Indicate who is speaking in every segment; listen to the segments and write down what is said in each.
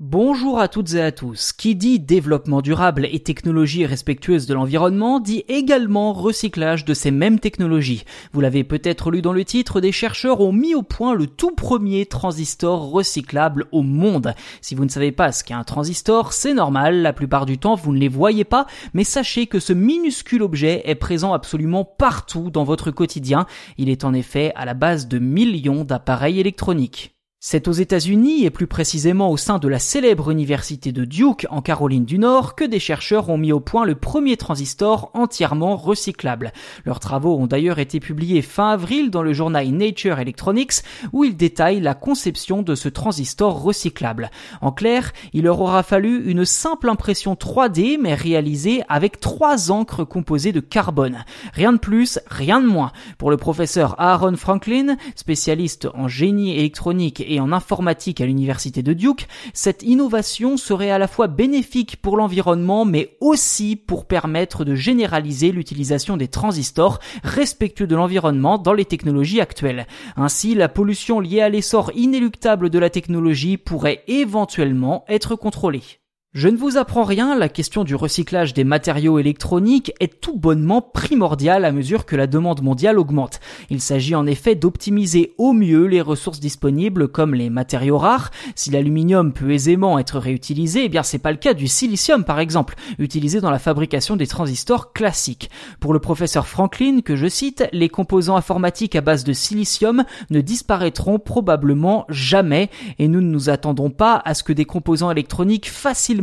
Speaker 1: Bonjour à toutes et à tous. Qui dit développement durable et technologie respectueuse de l'environnement dit également recyclage de ces mêmes technologies. Vous l'avez peut-être lu dans le titre, des chercheurs ont mis au point le tout premier transistor recyclable au monde. Si vous ne savez pas ce qu'est un transistor, c'est normal, la plupart du temps vous ne les voyez pas, mais sachez que ce minuscule objet est présent absolument partout dans votre quotidien. Il est en effet à la base de millions d'appareils électroniques. C'est aux États-Unis et plus précisément au sein de la célèbre université de Duke en Caroline du Nord que des chercheurs ont mis au point le premier transistor entièrement recyclable. Leurs travaux ont d'ailleurs été publiés fin avril dans le journal Nature Electronics où ils détaillent la conception de ce transistor recyclable. En clair, il leur aura fallu une simple impression 3D mais réalisée avec trois encres composées de carbone. Rien de plus, rien de moins. Pour le professeur Aaron Franklin, spécialiste en génie électronique en informatique à l'université de Duke, cette innovation serait à la fois bénéfique pour l'environnement mais aussi pour permettre de généraliser l'utilisation des transistors respectueux de l'environnement dans les technologies actuelles. Ainsi, la pollution liée à l'essor inéluctable de la technologie pourrait éventuellement être contrôlée. Je ne vous apprends rien, la question du recyclage des matériaux électroniques est tout bonnement primordiale à mesure que la demande mondiale augmente. Il s'agit en effet d'optimiser au mieux les ressources disponibles comme les matériaux rares. Si l'aluminium peut aisément être réutilisé, eh bien c'est pas le cas du silicium par exemple, utilisé dans la fabrication des transistors classiques. Pour le professeur Franklin que je cite, les composants informatiques à base de silicium ne disparaîtront probablement jamais et nous ne nous attendons pas à ce que des composants électroniques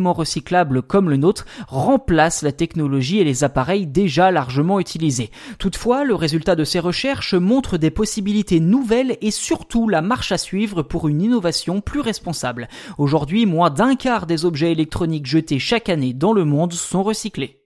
Speaker 1: recyclables comme le nôtre remplacent la technologie et les appareils déjà largement utilisés. Toutefois, le résultat de ces recherches montre des possibilités nouvelles et surtout la marche à suivre pour une innovation plus responsable. Aujourd'hui, moins d'un quart des objets électroniques jetés chaque année dans le monde sont recyclés.